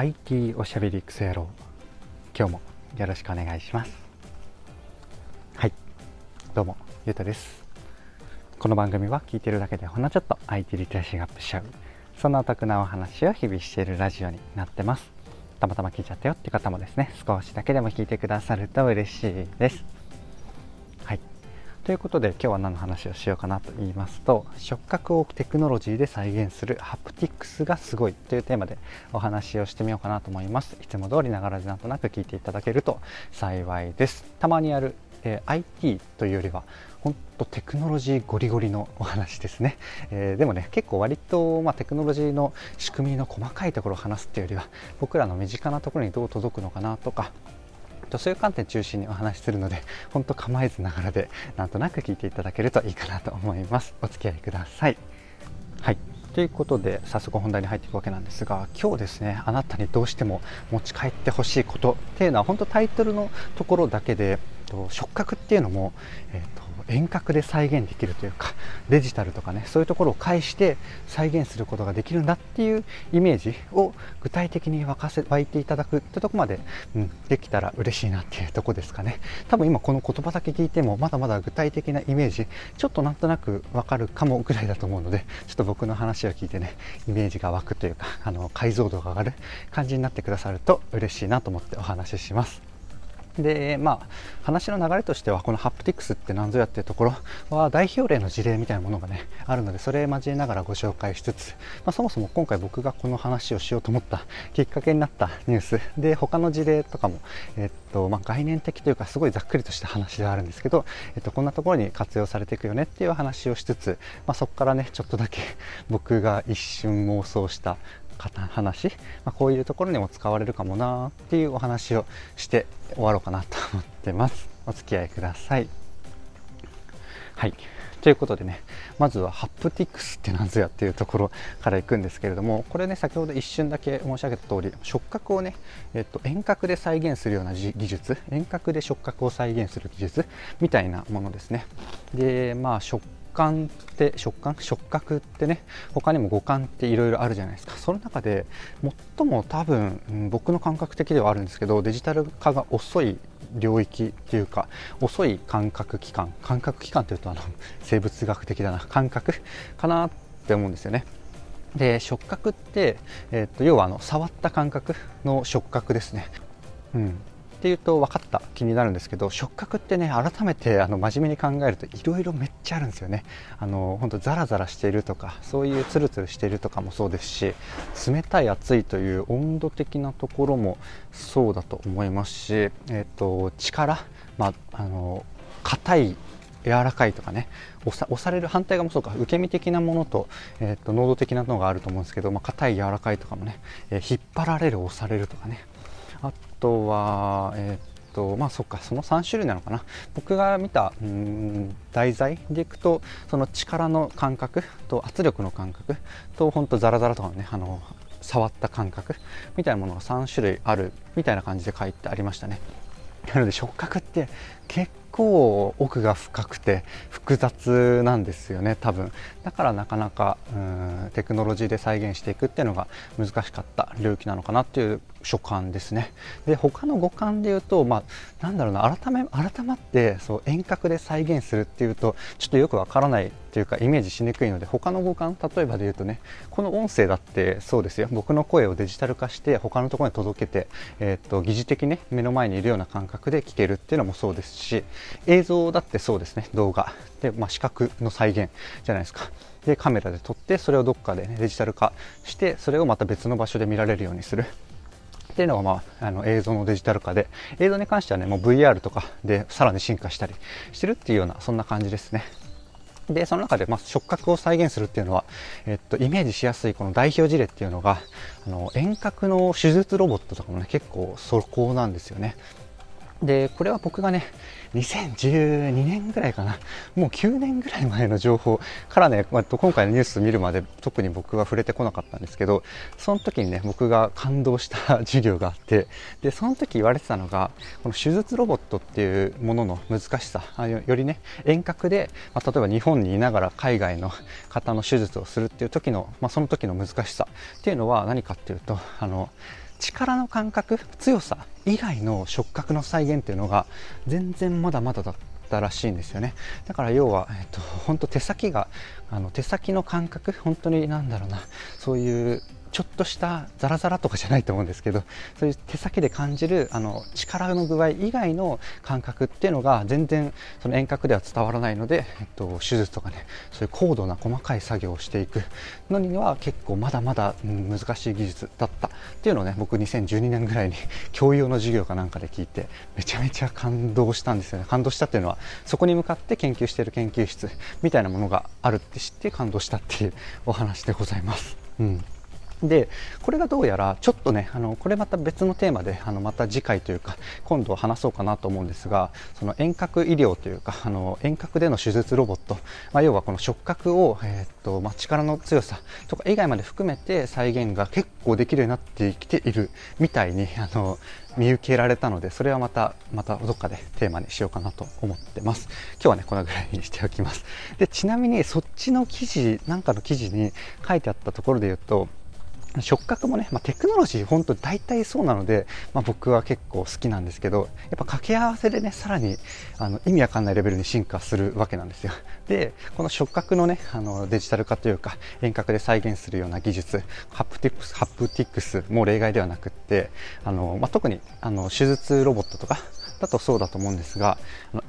IT おしゃべりクソ野郎。今日もよろしくお願いします。はい。どうもゆうたです。この番組は聞いてるだけでほんのちょっと IT リテラシーがアップしちゃう。そんなお得なお話を日々しているラジオになってます。たまたま聞いちゃったよって方もですね少しだけでも聞いてくださると嬉しいです。ということで今日は何の話をしようかなと言いますと触覚をテクノロジーで再現するハプティクスがすごいというテーマでお話をしてみようかなと思います。いつも通りながらでなんとなく聞いていただけると幸いです。たまにある、えー、IT というよりは本当テクノロジーゴリゴリのお話ですね、えー、でもね結構割と、まあ、テクノロジーの仕組みの細かいところを話すっていうよりは僕らの身近なところにどう届くのかなとかとそういう観点中心にお話しするので 本当構えずながらでなんとなく聞いていただけるといいかなと思います。お付き合いください。はい。ということで早速本題に入っていくわけなんですが今日ですねあなたにどうしても持ち帰ってほしいことっていうのは本当タイトルのところだけで触覚っていうのも、えーと遠隔で再現できるというかデジタルとかねそういうところを介して再現することができるんだっていうイメージを具体的に湧かせ湧いていただくってとこまで、うん、できたら嬉しいなっていうとこですかね。多分今この言葉だけ聞いてもまだまだ具体的なイメージちょっとなんとなくわかるかもぐらいだと思うのでちょっと僕の話を聞いてねイメージが湧くというかあの解像度が上がる感じになってくださると嬉しいなと思ってお話しします。でまあ話の流れとしてはこのハプティクスって何ぞやっていうところは代表例の事例みたいなものがねあるのでそれ交えながらご紹介しつつ、まあ、そもそも今回僕がこの話をしようと思ったきっかけになったニュース。で他の事例とかも、えっとまあ、概念的というかすごいざっくりとした話ではあるんですけど、えっと、こんなところに活用されていくよねっていう話をしつつ、まあ、そこからねちょっとだけ僕が一瞬妄想した話、まあ、こういうところにも使われるかもなっていうお話をして終わろうかなと思ってます。お付き合いください。はい。ということでねまずはハプティクスって何ぞやっていうところからいくんですけれどもこれね先ほど一瞬だけ申し上げた通り触覚をね、えっと、遠隔で再現するような技術遠隔で触覚を再現する技術みたいなものですね。でまあ触感って食感？触覚ってね他にも五感っていろいろあるじゃないですか。その中で最も多分、うん、僕の感覚的ではあるんですけどデジタル化が遅い領域っていうか遅い感覚器官感覚器官というとあの生物学的だな。感覚かなって思うんですよね。で触覚って、えー、っと要はあの触った感覚の触覚ですね、うん、っていうと分かった気になるんですけど触覚ってね改めてあの真面目に考えるといろいろめっちゃあるんですよね。あの本当ザラザラしているとかそういうツルツルしているとかもそうですし冷たい熱いという温度的なところもそうだと思いますし、えーと、力、まあ、の硬い柔らかいとかね押される反対側もそうか受け身的なものと,、えーと、濃度的なのがあると思うんですけど、まあ、硬い柔らかいとかもね、えー、引っ張られる押されるとかね。あとは、えっとまあそっかその3種類なのかな。僕が見たうん題材でいくとその力の感覚と圧力の感覚とほんとザラザラとかねあの触った感覚みたいなものが3種類あるみたいな感じで書いてありましたね。なので触覚って結構奥が深くて複雑なんですよね多分。だからなかなかうんテクノロジーで再現していくっていうのが難しかった領域なのかなっていう所感ですね。で他の五感で言うと、まあ、なんだろうな改め改まってそう遠隔で再現するっていうとちょっとよくわからないっていうかイメージしにくいので他の五感例えばで言うとねこの音声だってそうですよ。僕の声をデジタル化して他のところに届けて、えー、っと疑似的に、ね、目の前にいるような感覚で聞けるっていうのもそうですし映像だってそうですね動画。で、まあ、視覚の再現じゃないですか。でカメラで撮ってそれをどっかで、ね、デジタル化してそれをまた別の場所で見られるようにする。っていうのが、まあ、あの映像のデジタル化で。映像に関してはねもう VR とかでさらに進化したりしてるっていうようなそんな感じですね。でその中で、まあ、触覚を再現するっていうのは、えっと、イメージしやすいこの代表事例っていうのがあの遠隔の手術ロボットとかもね結構そこなんですよね。でこれは僕がね2012年ぐらいかな。もう9年ぐらい前の情報からね、まあ、今回のニュース見るまで特に僕は触れてこなかったんですけどその時にね僕が感動した授業があってでその時言われてたのがこの手術ロボットっていうものの難しさよりね遠隔で、まあ、例えば日本にいながら海外の方の手術をするっていう時の、まあ、その時の難しさっていうのは何かっていうとあの力の感覚強さ以外の触覚の再現っていうのが全然まだまだだったらしいんですよね。だから要は、えっと、本当手先があの手先の感覚本当になんだろうなそういうちょっとしたザラザラとかじゃないと思うんですけどそういう手先で感じるあの力の具合以外の感覚っていうのが全然その遠隔では伝わらないので、えっと、手術とかねそういう高度な細かい作業をしていくのには結構まだまだ、難しい技術だったっていうのをね僕2012年ぐらいに教養の授業かなんかで聞いてめちゃめちゃ感動したんですよね感動したっていうのはそこに向かって研究している研究室みたいなものがあるって知って感動したっていうお話でございます。うんでこれがどうやらちょっとねあのこれまた別のテーマであのまた次回というか今度話そうかなと思うんですがその遠隔医療というかあの遠隔での手術ロボット、まあ、要はこの触覚を、えー、っとまあ、力の強さとか以外まで含めて再現が結構できるようになってきているみたいにあの見受けられたのでそれはまたまたどっかでテーマにしようかなと思ってます。今日はねこのぐらいにしておきます。でちなみにそっちの記事なんかの記事に書いてあったところで言うと触覚もね、まあ、テクノロジー本当大体そうなので、まあ、僕は結構好きなんですけどやっぱ掛け合わせでねさらにあの意味わかんないレベルに進化するわけなんですよ。でこの触覚のねあのデジタル化というか遠隔で再現するような技術ハプティクスハプティクスも例外ではなくってあの、まあ、特にあの手術ロボットとかだとそうだと思うんですが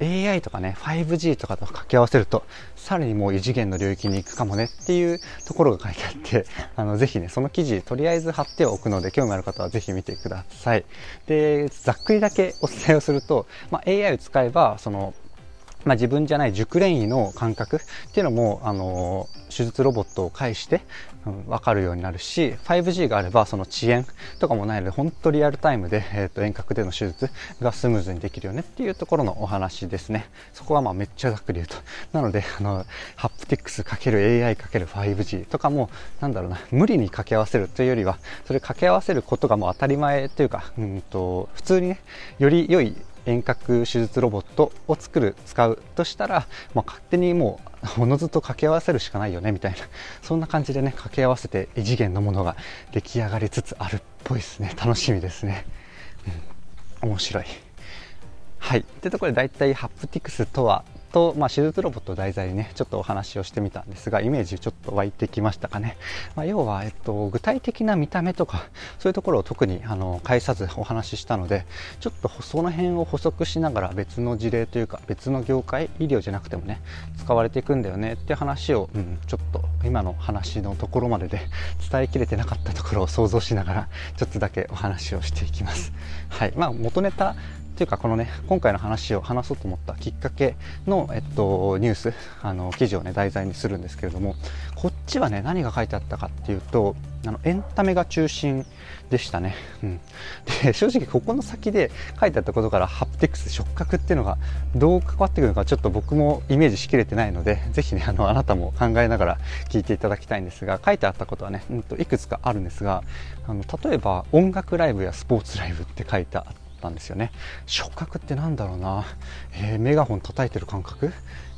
AI とかね 5G とかと掛け合わせるとさらにもう異次元の領域に行くかもねっていうところが書いてあってあのぜひねその記事とりあえず貼っておくので興味ある方はぜひ見てください。でざっくりだけお伝えをすると、まあ、AI を使えばそのまあ、自分じゃない熟練医の感覚っていうのも、あの手術ロボットを介して、うん、分かるようになるし 5G があればその遅延とかもないので本当リアルタイムで、えーと、遠隔での手術がスムーズにできるよねっていうところのお話ですね。そこはまあめっちゃざっくり言うと。なのであのハプティクス ×AI×5G とかもなんだろうな無理に掛け合わせるというよりはそれ掛け合わせることがもう当たり前というか、うんと普通にねより良い遠隔手術ロボットを作る使うとしたら、まあ、勝手にもう おのずと掛け合わせるしかないよねみたいな。そんな感じでね掛け合わせて異次元のものが出来上がりつつあるっぽいですね。楽しみですね、うん、面白い。はい。というところで大体ハプティクスとはと、まあ、手術ロボットを題材にねちょっとお話をしてみたんですがイメージちょっと湧いてきましたかね、まあ、要は、えっと、具体的な見た目とかそういうところを特にあの返さずお話ししたのでちょっとその辺を補足しながら別の事例というか別の業界医療じゃなくてもね使われていくんだよねって話を、うん、ちょっと今の話のところまでで伝えきれてなかったところを想像しながらちょっとだけお話をしていきます。はいまあ、元ネタというかこのね今回の話を話そうと思ったきっかけの、えっと、ニュースあの記事をね題材にするんですけれどもこっちはね何が書いてあったかっていうとあのエンタメが中心でしたね、うん、で正直ここの先で書いてあったことからハプティクス触覚っていうのがどう関わってくるのかちょっと僕もイメージしきれてないのでぜひねあのあなたも考えながら聞いていただきたいんですが書いてあったことはね、うん、といくつかあるんですがあの例えば音楽ライブやスポーツライブって書いてあってったんですよね。触覚ってなんだろうな、えー、メガホン叩いてる感覚？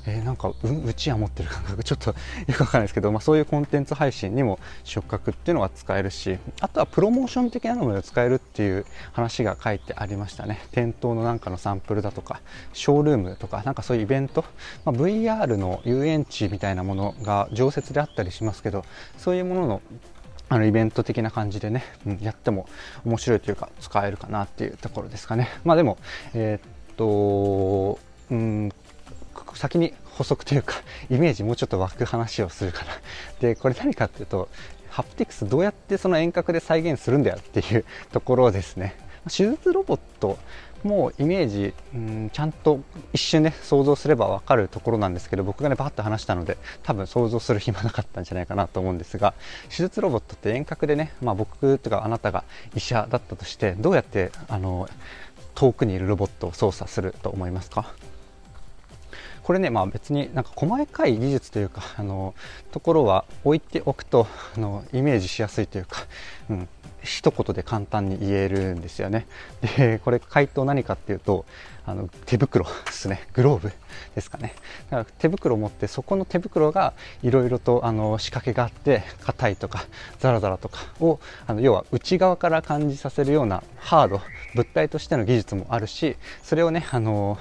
えー、なんかううちわ持ってる感覚？ちょっとよくわかんないですけど、まあ、そういうコンテンツ配信にも触覚っていうのが使えるしあとはプロモーション的なので使えるっていう話が書いてありましたね。店頭のなんかのサンプルだとかショールームとかなんかそういうイベント、まあ、VR の遊園地みたいなものが常設であったりしますけどそういうもののあのイベント的な感じでね、うん、やっても面白いというか使えるかなっていうところですかね。まあでも、えー、っと、うん、先に補足というか、イメージもうちょっと湧く話をするかな。で、これ何かっていうと、ハプティクスどうやってその遠隔で再現するんだよっていうところですね。手術ロボットもうイメージ、うん、ちゃんと一瞬ね想像すれば分かるところなんですけど僕がねバッと話したので多分想像する暇なかったんじゃないかなと思うんですが手術ロボットって遠隔でね、まあ、僕とかあなたが医者だったとしてどうやってあの遠くにいるロボットを操作すると思いますか？これね、まあ、別になんか細かい技術というかあのところは置いておくとあのイメージしやすいというか、うん、一言で簡単に言えるんですよね。でこれ回答何かっていうとあの手袋 ですね。グローブですかね。だから手袋を持ってそこの手袋がいろいろとあの仕掛けがあって硬いとかザラザラとかをあの要は内側から感じさせるようなハード物体としての技術もあるしそれをねあの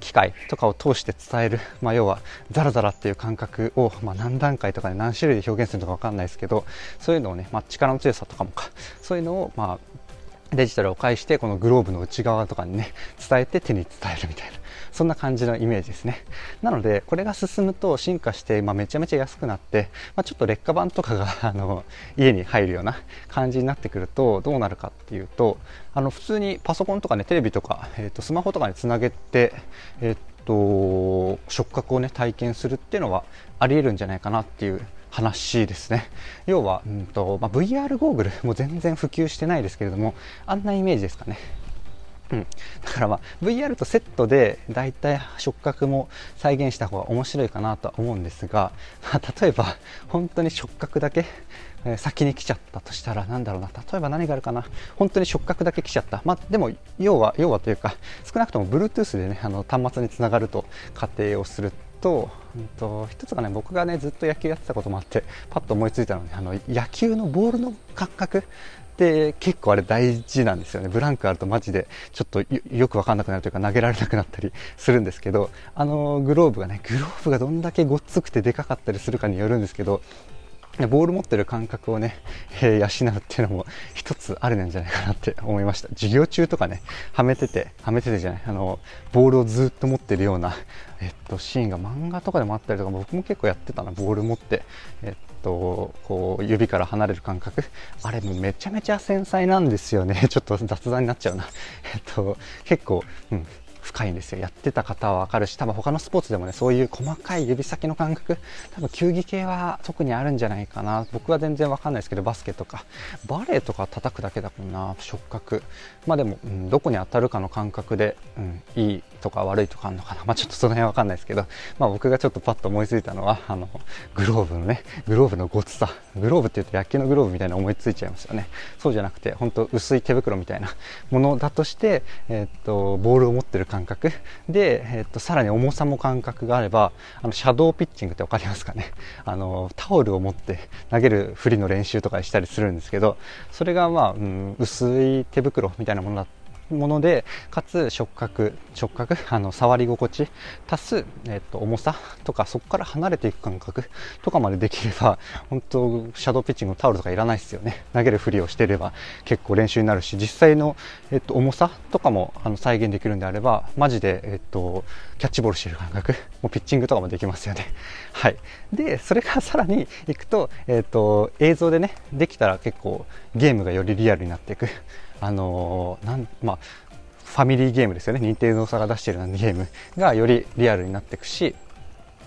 機械とかを通して伝える、まあ、要はザラザラっていう感覚を、まあ、何段階とかで何種類で表現するのか分かんないですけどそういうのをね、まあ、力の強さとかもか。そういうのを、まあ、デジタルを介してこのグローブの内側とかにね伝えて手に伝えるみたいな。そんな感じのイメージですね。なのでこれが進むと進化して、まあ、めちゃめちゃ安くなって、まあ、ちょっと劣化版とかが あの家に入るような感じになってくるとどうなるかっていうとあの普通にパソコンとかねテレビとか、えーと、スマホとかにつなげて、えーと、触覚をね体験するっていうのはありえるんじゃないかなっていう話ですね。要は、うんとまあ、VR ゴーグルも全然普及してないですけれどもあんなイメージですかね。うん、だからまあ VR とセットでだいたい触覚も再現した方が面白いかなとは思うんですが、まあ、例えば本当に触覚だけ、え、先に来ちゃったとしたらなんだろうな。例えば何があるかな。本当に触覚だけ来ちゃった、まあ、でも要は要はというか少なくとも Bluetooth でねあの端末につながると仮定をすると,、うんと、一つがね僕がねずっと野球やってたこともあってパッと思いついたのであの野球のボールの感覚。って結構あれ大事なんですよね。ブランクあるとマジでちょっとよくわかんなくなるというか投げられなくなったりするんですけど、あのグローブがね、グローブがどんだけごっつくてでかかったりするかによるんですけど、ボール持ってる感覚をね、えー、養うっていうのも一つあるんじゃないかなって思いました。授業中とかね、はめてて、はめててじゃない、あの、ボールをずっと持ってるような、えっと、シーンが漫画とかでもあったりとか、僕も結構やってたな、ボール持って、えっと、こう、指から離れる感覚。あれめちゃめちゃ繊細なんですよね。ちょっと雑談になっちゃうな。えっと、結構、うん、深いんですよ。やってた方はわかるし、多分他のスポーツでもね、そういう細かい指先の感覚、多分球技系は特にあるんじゃないかな。僕は全然わかんないですけど、バスケとか、バレーとか叩くだけだもんな、触覚。まあでも、うん、どこに当たるかの感覚で、うん、いいとか悪いとかあるのかな。まあちょっとその辺わかんないですけど、まあ僕がちょっとパッと思いついたのは、あの、グローブのね、グローブのごつさ。グローブって言うと野球のグローブみたいな思いついちゃいますよね。そうじゃなくて、本当薄い手袋みたいなものだとして、えー、っと、ボールを持ってる感感覚。で、えっと、さらに重さも感覚があればあのシャドーピッチングって分かりますかね？あのタオルを持って投げる振りの練習とかしたりするんですけどそれがまあ、うん、薄い手袋みたいなものだったものでかつ触覚触覚？あの触り心地？足す、えっと、重さ？とかそこから離れていく感覚？とかまでできれば本当シャドーピッチングのタオルとかいらないですよね。投げるふりをしていれば結構練習になるし実際の、えっと、重さ？とかもあの再現できるんであればマジで、えっと、キャッチボールしてる感覚？もうピッチングとかもできますよね。はい。でそれからさらにいくと,、えっと映像でねできたら結構ゲームがよりリアルになっていく。あのなんまあファミリーゲームですよね。任天堂さんが出しているゲームがよりリアルになっていくし、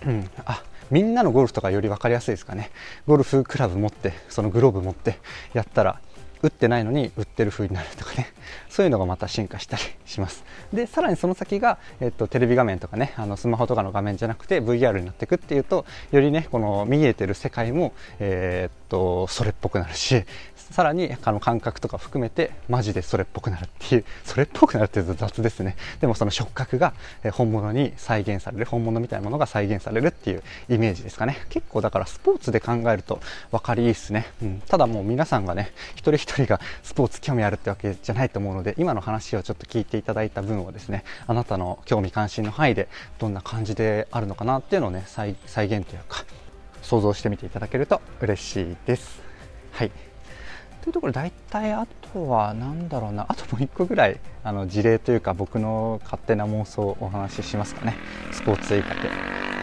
うん、あみんなのゴルフとかより分かりやすいですかね。ゴルフクラブ持ってそのグローブ持ってやったら打ってないのに売ってる風になるとかね。そういうのがまた進化したりします。でさらにその先が、えっと、テレビ画面とかねあのスマホとかの画面じゃなくて VR になっていくっていうとよりねこの見えてる世界も、えー、っとそれっぽくなるしさらにあの感覚とか含めてマジでそれっぽくなるっていうそれっぽくなるっていうと雑ですね。でもその触覚が本物に再現される本物みたいなものが再現されるっていうイメージですかね。結構だからスポーツで考えると分かりいいですね、うん、ただもう皆さんがね一人一人がスポーツ興味あるってわけじゃないと思うので今の話をちょっと聞いていただいた分をですねあなたの興味関心の範囲でどんな感じであるのかなっていうのをね再現というか想像してみていただけると嬉しいです。はい。というところ大体あとは何だろうなあともう1個ぐらいあの事例というか僕の勝手な妄想をお話ししますかねスポーツ以外で。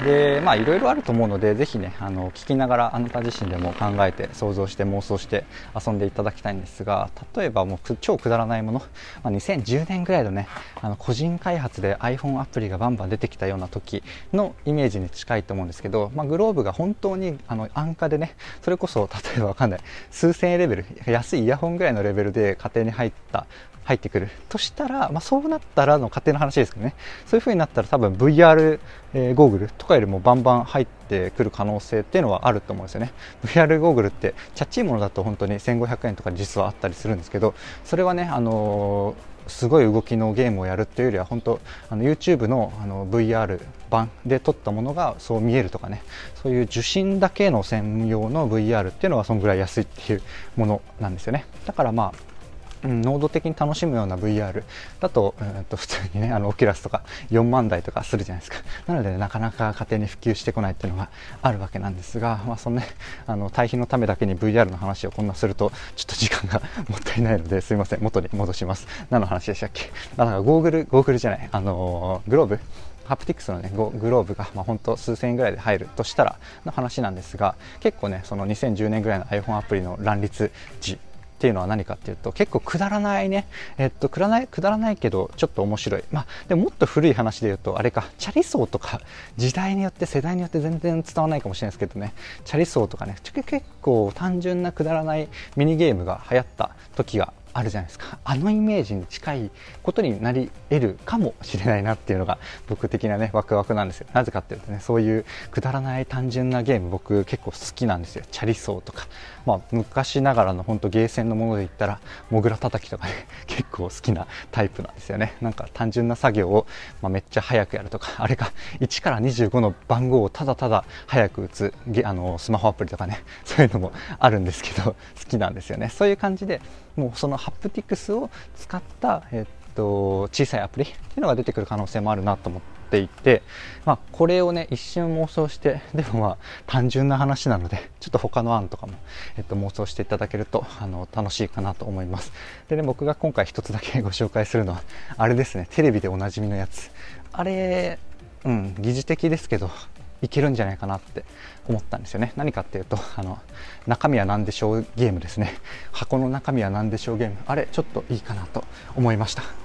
でまあいろいろあると思うのでぜひねあの聞きながらあなた自身でも考えて想像して妄想して遊んでいただきたいんですが例えばもう超くだらないもの、まあ、2010年ぐらいのねあの個人開発で iPhone アプリがバンバン出てきたような時のイメージに近いと思うんですけど、まあ、グローブが本当にあの安価でねそれこそ例えばわかんない。数千円レベル。安いイヤホンぐらいのレベルで家庭に入った入ってくる。としたら、まあ、そうなったらの勝手な話ですけどね。そういう風になったら多分 VR、えー、ゴーグルとかよりもバンバン入ってくる可能性っていうのはあると思うんですよね。VR ゴーグルってチャッチいものだと本当に1500円とか実はあったりするんですけどそれはね、あのーすごい動きのゲームをやるっていうよりは本当あの YouTube のあの VR 版で撮ったものがそう見えるとかね。そういう受信だけの専用の VR っていうのはそんぐらい安いっていうものなんですよね。だからまあうん、能動的に楽しむような VR だと,、うん、と普通にねあのオキュラスとか4万台とかするじゃないですか。なので、ね、なかなか家庭に普及してこないっていうのがあるわけなんですが、まあ、そのねあの対比のためだけに VR の話をこんなするとちょっと時間が もったいないのですいません元に戻します。何の話でしたっけ？あだかゴーグルゴーグルじゃないあのグローブ？ハプティクスの、ね、グローブが、まあ、本当数千円ぐらいで入るとしたらの話なんですが結構ねその2010年ぐらいの iPhone アプリの乱立時っていうのは何かっていうと結構くだらないね。えっとくだらないくだらないけどちょっと面白い。まあでももっと古い話で言うとあれかチャリソーとか時代によって世代によって全然伝わらないかもしれないですけどね。チャリソーとかね結構単純なくだらないミニゲームが流行った時があるじゃないですか。あのイメージに近いことになり得るかもしれないなっていうのが僕的なねワクワクなんですよ。なぜかっていうとねそういうくだらない単純なゲーム僕結構好きなんですよ。チャリソーとか。まあ昔ながらの本当ゲーセンのもので言ったらモグラ叩きとかね 結構好きなタイプなんですよね。なんか単純な作業を、まあ、めっちゃ早くやるとかあれか1から25の番号をただただ早く打つあのスマホアプリとかね そういうのもあるんですけど 好きなんですよね。そういう感じでもうそのハプティクスを使った、えっと、小さいアプリっていうのが出てくる可能性もあるなと思っていて、まあ、これをね一瞬妄想して でもまあ単純な話なのでちょっと他の案とかも、えっと、妄想していただけるとあの楽しいかなと思います。でね僕が今回一つだけご紹介するのはあれですね。テレビでおなじみのやつ。あれうん疑似的ですけどいけるんじゃないかなって思ったんですよね。何かっていうとあの中身は何でしょうゲームですね。箱の中身は何でしょうゲーム。あれちょっといいかなと思いました。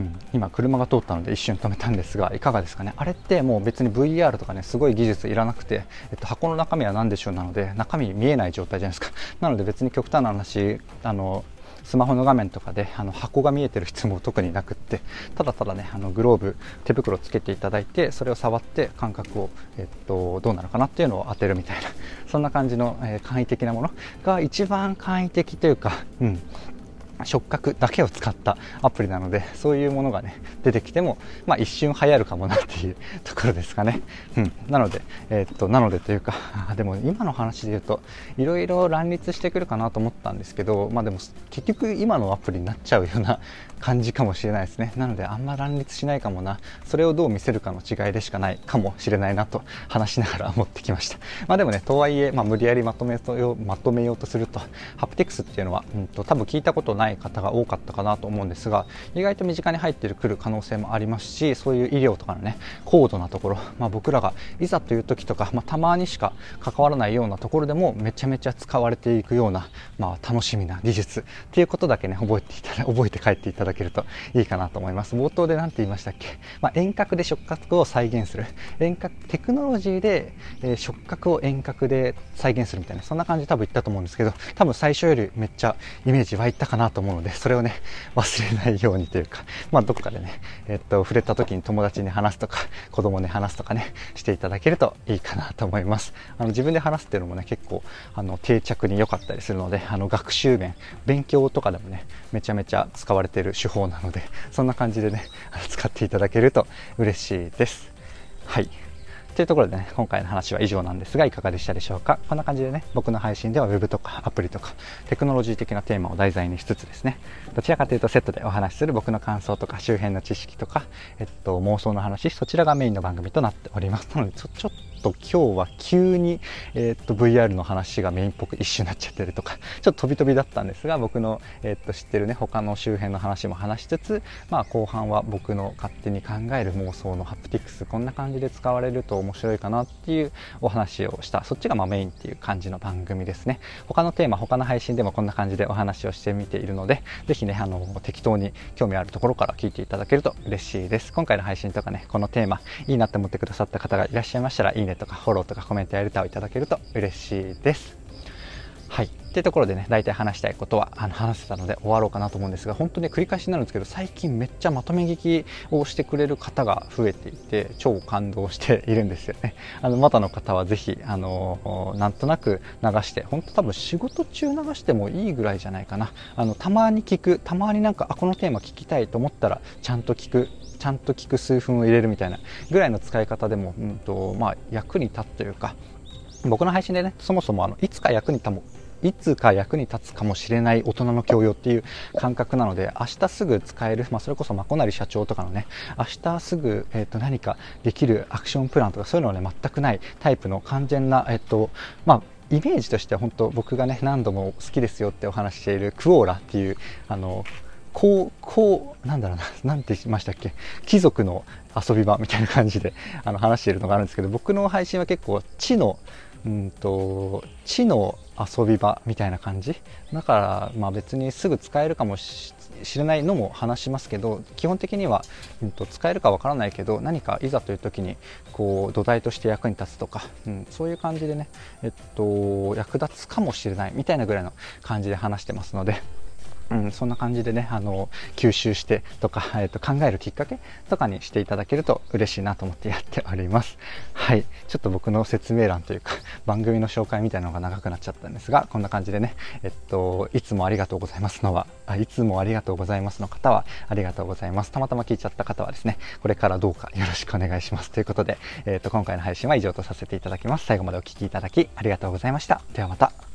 うん、今車が通ったので一瞬止めたんですがいかがですかね？あれってもう別に VR とかねすごい技術いらなくて、えっと、箱の中身は何でしょうなので中身見えない状態じゃないですか。なので別に極端な話あのスマホの画面とかであの箱が見えてる必要も特になくってただただねあのグローブ手袋つけていただいてそれを触って感覚を、えっと、どうなるかなっていうのを当てるみたいな。そんな感じの、えー、簡易的なものが一番簡易的というか、うん、触覚だけを使ったアプリなのでそういうものがね出てきても、まあ、一瞬流行るかもなっていうところですかね、うん、なので、えー、っとなのでというか でも今の話で言うといろいろ乱立してくるかなと思ったんですけどまあでも結局今のアプリになっちゃうような感じかもしれないですね。なのであんま乱立しないかもな。それをどう見せるかの違いでしかないかもしれないなと話しながら思ってきました。まあでもねとはいえ、まあ、無理やりまとめようまとめようとするとハプティクスっていうのは、うんと、多分聞いたことない方が多かったかなと思うんですが意外と身近に入ってくる可能性もありますしそういう医療とかのね高度なところ、まあ、僕らがいざという時とか、まあ、たまにしか関わらないようなところでもめちゃめちゃ使われていくような、まあ、楽しみな技術っていうことだけね覚えていただ覚えて帰っていただけるといいかなと思います。冒頭で何て言いましたっけ、まあ、遠隔で触覚を再現する。遠隔テクノロジーで、えー、触覚を遠隔で再現するみたいなそんな感じで多分言ったと思うんですけど多分最初よりめっちゃイメージ湧いたかなと思うのでそれをね 忘れないようにというかまあどこかでねえ、っと触れた時に友達に話すとか子供に話すとかねしていただけるといいかなと思います。あの自分で話すっていうのもね結構あの定着に良かったりするのであの学習面勉強とかでもねめちゃめちゃ使われている手法なのでそんな感じでね使っていただけると嬉しいです。はい。というところでね、今回の話は以上なんですが、いかがでしたでしょうか？こんな感じでね、僕の配信では Web とかアプリとかテクノロジー的なテーマを題材にしつつですね、どちらかというとセットでお話しする僕の感想とか周辺の知識とか、えっと、妄想の話、そちらがメインの番組となっております。なので、ちょちょっとと今日は急に、え、っと VR の話がメインっぽく一瞬になっちゃってるとか ちょっと飛び飛びだったんですが僕の、え、っと知ってるね他の周辺の話も話しつつ、まあ、後半は僕の勝手に考える妄想のハプティクスこんな感じで使われると面白いかなっていうお話をしたそっちがまメインっていう感じの番組ですね。他のテーマ他の配信でもこんな感じでお話をしてみているので是非ねあの適当に興味あるところから聞いていただけると嬉しいです。今回の配信とかねこのテーマいいなって思ってくださった方がいらっしゃいましたらいいねとかフォローとかコメントやレターをいただけると嬉しいです。はい。っていうところでね、大体話したいことはあの話せたので終わろうかなと思うんですが、本当に繰り返しになるんですけど、最近めっちゃまとめ聞きをしてくれる方が増えていて、超感動しているんですよね。あの、またの方はぜひ、あの、なんとなく流して、本当多分仕事中流してもいいぐらいじゃないかな。あの、たまに聞く、たまになんか、あ、このテーマ聞きたいと思ったら、ちゃんと聞くちゃんと聞く数分を入れるみたいなぐらいの使い方でも、うんとまあ、役に立つというか僕の配信でねそもそもあのいつか役に立もいつか役に立つかもしれない大人の教養っていう感覚なので明日すぐ使える、まあ、それこそまこなり社長とかのね明日すぐ、えー、と何かできるアクションプランとかそういうのはね全くないタイプの完全な、えっ、ー、とまあイメージとしては本当僕がね何度も好きですよってお話ししているクオーラっていうあのこう、こう、なんだろうな、なんて言いましたっけ、貴族の遊び場みたいな感じであの話しているのがあるんですけど、僕の配信は結構知の、うんと、知の遊び場みたいな感じ？だから、まあ、別にすぐ使えるかもしれないのも話しますけど基本的には、うん、と使えるかわからないけど何かいざという時にこう土台として役に立つとか、うん、そういう感じでね、えっと、役立つかもしれないみたいなぐらいの感じで話してますので。うん、そんな感じでねあの吸収してとか、えーと、考えるきっかけとかにしていただけると嬉しいなと思ってやっております。はい。ちょっと僕の説明欄というか 番組の紹介みたいなのが長くなっちゃったんですがこんな感じでねえっといつもありがとうございますのはあいつもありがとうございますの方はありがとうございます。たまたま聞いちゃった方はですねこれからどうかよろしくお願いします。ということで、えーと、と今回の配信は以上とさせていただきます。最後までお聴きいただきありがとうございました。ではまた。